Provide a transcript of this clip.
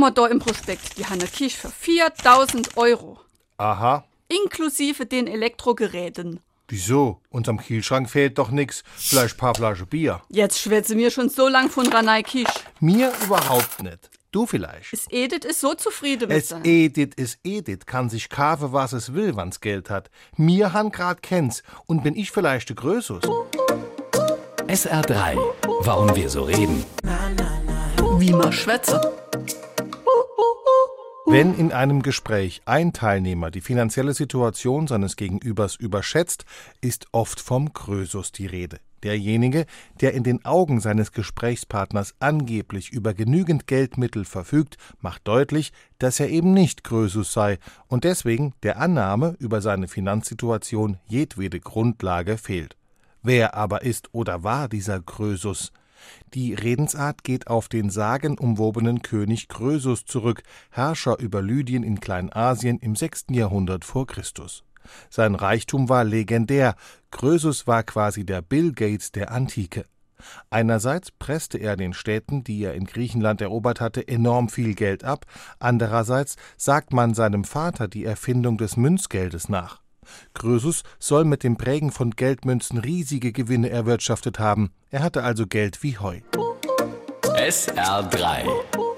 wir da im Prospekt die Hanne Kisch für 4000 Euro. Aha. Inklusive den Elektrogeräten. Wieso? Unterm Kühlschrank fehlt doch nix. Vielleicht paar Flasche Bier. Jetzt schwätze mir schon so lang von Ranai Kisch. Mir überhaupt nicht. Du vielleicht. Es Edith ist so zufrieden mit Es Edith ist Edith, kann sich kaufen, was es will, wann's Geld hat. Mir han grad kennt's und bin ich vielleicht der Größus. SR3. Warum wir so reden. Wie man schwätze. Wenn in einem Gespräch ein Teilnehmer die finanzielle Situation seines Gegenübers überschätzt, ist oft vom Krösus die Rede. Derjenige, der in den Augen seines Gesprächspartners angeblich über genügend Geldmittel verfügt, macht deutlich, dass er eben nicht Krösus sei und deswegen der Annahme über seine Finanzsituation jedwede Grundlage fehlt. Wer aber ist oder war dieser Krösus? Die Redensart geht auf den sagenumwobenen König Krösus zurück, Herrscher über Lydien in Kleinasien im 6. Jahrhundert vor Christus. Sein Reichtum war legendär, Krösus war quasi der Bill Gates der Antike. Einerseits presste er den Städten, die er in Griechenland erobert hatte, enorm viel Geld ab, andererseits sagt man seinem Vater die Erfindung des Münzgeldes nach. Krösus soll mit dem Prägen von Geldmünzen riesige Gewinne erwirtschaftet haben. Er hatte also Geld wie Heu. SR3.